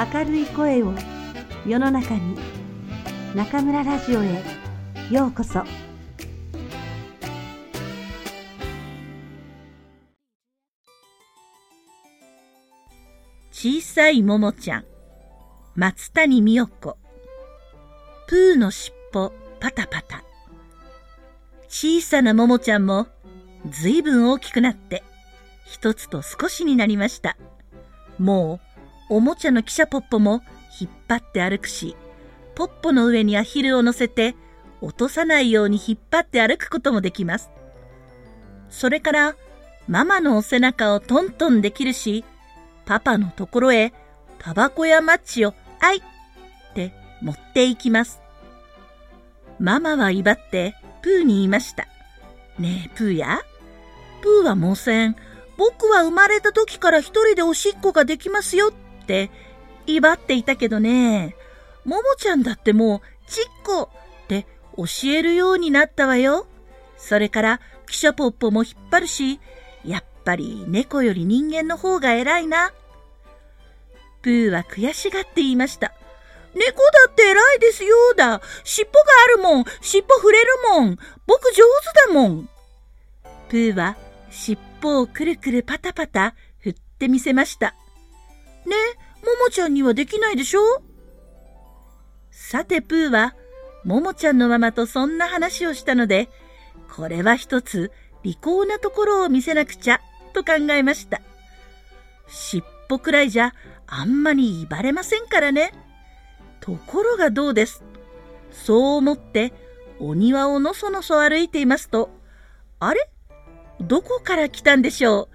明るい声を世の中に中村ラジオへようこそ。小さいももちゃん松谷美代子。プーのしっぽパタパタ。小さなももちゃんもずいぶん大きくなって一つと少しになりました。もうおもちゃの汽車ポッポも引っ張って歩くしポッポの上にアヒルを乗せて落とさないように引っ張って歩くこともできますそれからママのお背中をトントンできるしパパのところへタバコやマッチをあいって持っていきます。ママは威張ってプーに言いました。ねえ、プーや？プーはもうせん。僕は生まれた時から一人でおしっこができますよって威張っていたけどね。ももちゃんだってもうちっこって教えるようになったわよ。それから汽車ポッポも引っ張るし、やっぱり猫より人間の方が偉いな。プーは悔しがって言いました。猫だって偉いですよだ。尻尾があるもん。尻尾触れるもん。僕上手だもん。プーは尻尾をくるくるパタパタ振ってみせました。ね、ももちゃんにはできないでしょ？さてプーは、ももちゃんのママとそんな話をしたので、これは一つ利口なところを見せなくちゃと考えました。尻尾くらいじゃあんまり威張れませんからね。ところがどうです？そう思ってお庭をのそのそ歩いていますと、あれ？どこから来たんでしょ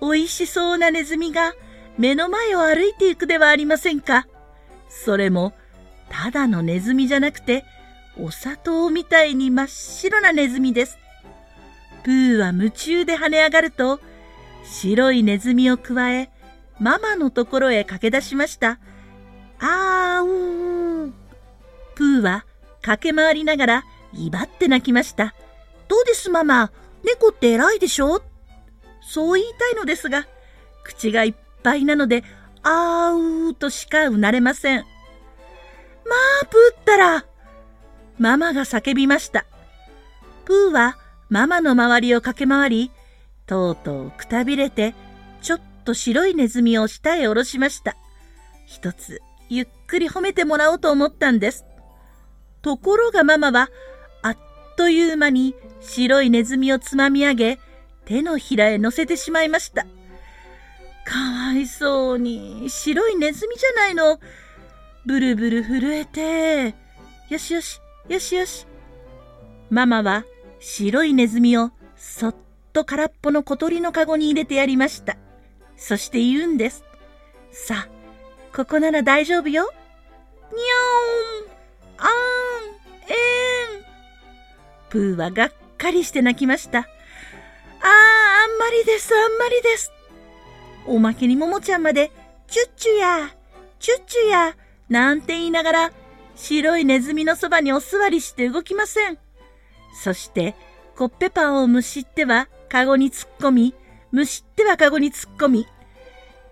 う？美味しそうなネズミが目の前を歩いていくではありませんか。それも、ただのネズミじゃなくて、お砂糖みたいに真っ白なネズミです。プーは夢中で跳ね上がると、白いネズミをくわえ、ママのところへ駆け出しました。あーうー。プーは駆け回りながら威張って泣きました。どうですママ、猫って偉いでしょ？そう言いたいのですが、口がいっぱいぱいなので、あーうーとしかうなれません。まあ、プーったら、ママが叫びました。プーはママの周りを駆け回り、とうとうくたびれて、ちょっと白いネズミを下へ下ろしました。一つ、ゆっくり褒めてもらおうと思ったんです。ところがママは、あっという間に白いネズミをつまみ上げ、手のひらへ乗せてしまいました。かわいそうに、白いネズミじゃないの。ブルブル震えて、よしよし、よしよし。ママは白いネズミをそっと空っぽの小鳥のかごに入れてやりました。そして言うんです。さあ、ここなら大丈夫よ。にょーん、あーん、えーん。プーはがっかりして泣きました。あー、あんまりです、あんまりです。おまけにももちゃんまで、チュッチュや、チュッチュや、なんて言いながら、白いネズミのそばにお座りして動きません。そして、コッペパンをむしっては、カゴに突っ込み、むしってはカゴに突っ込み、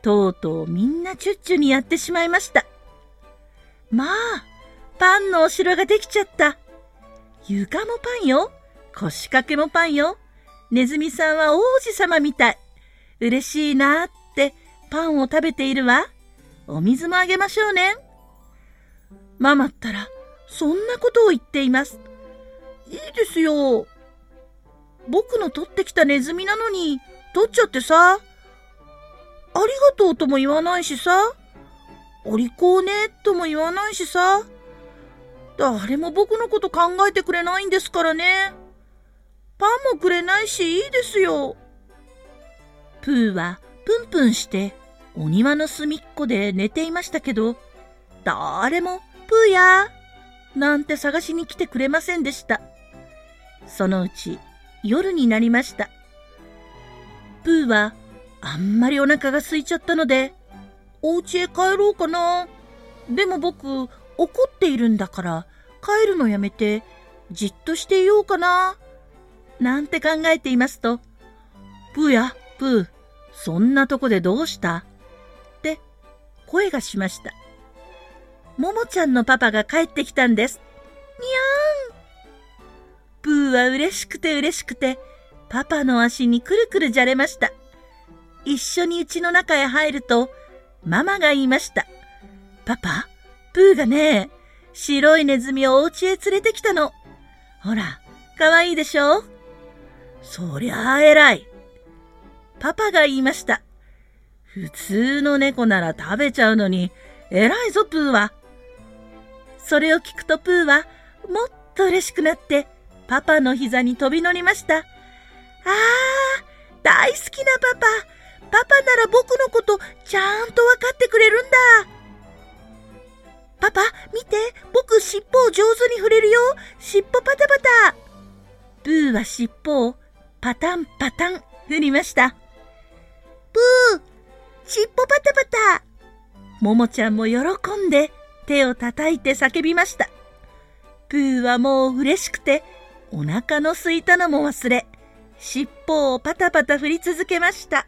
とうとうみんなチュッチュにやってしまいました。まあ、パンのお城ができちゃった。床もパンよ。腰掛けもパンよ。ネズミさんは王子様みたい。嬉しいなってパンを食べているわ。お水もあげましょうね。ママったら、そんなことを言っています。いいですよ。僕の取ってきたネズミなのに、取っちゃってさ。ありがとうとも言わないしさ。お利口ねとも言わないしさ。誰も僕のこと考えてくれないんですからね。パンもくれないしいいですよ。プーはプンプンしてお庭の隅っこで寝ていましたけど、誰もプーやなんて探しに来てくれませんでした。そのうち夜になりました。プーはあんまりお腹が空いちゃったので、お家へ帰ろうかな。でも僕、怒っているんだから、帰るのやめて、じっとしていようかな。なんて考えていますと、プーや、プー、そんなとこでどうした？って声がしました。ももちゃんのパパが帰ってきたんです。にゃーんプーは嬉しくて嬉しくて、パパの足にくるくるじゃれました。一緒に家の中へ入ると、ママが言いました。パパ、プーがね、白いネズミをお家へ連れてきたの。ほら、かわいいでしょ？そりゃあ偉い。パパが言いました。普通の猫なら食べちゃうのに、偉いぞ、プーは。それを聞くとプーは、もっと嬉しくなって、パパの膝に飛び乗りました。ああ、大好きなパパ。パパなら僕のことちゃんとわかってくれるんだ。パパ、見て、僕尻尾を上手に振れるよ。尻尾パタパタ。プーは尻尾をパタンパタン振りました。尻尾パタパタ。ももちゃんも喜んで手をたたいて叫びました。プーはもう嬉しくてお腹のすいたのも忘れ、尻尾をパタパタ振り続けました。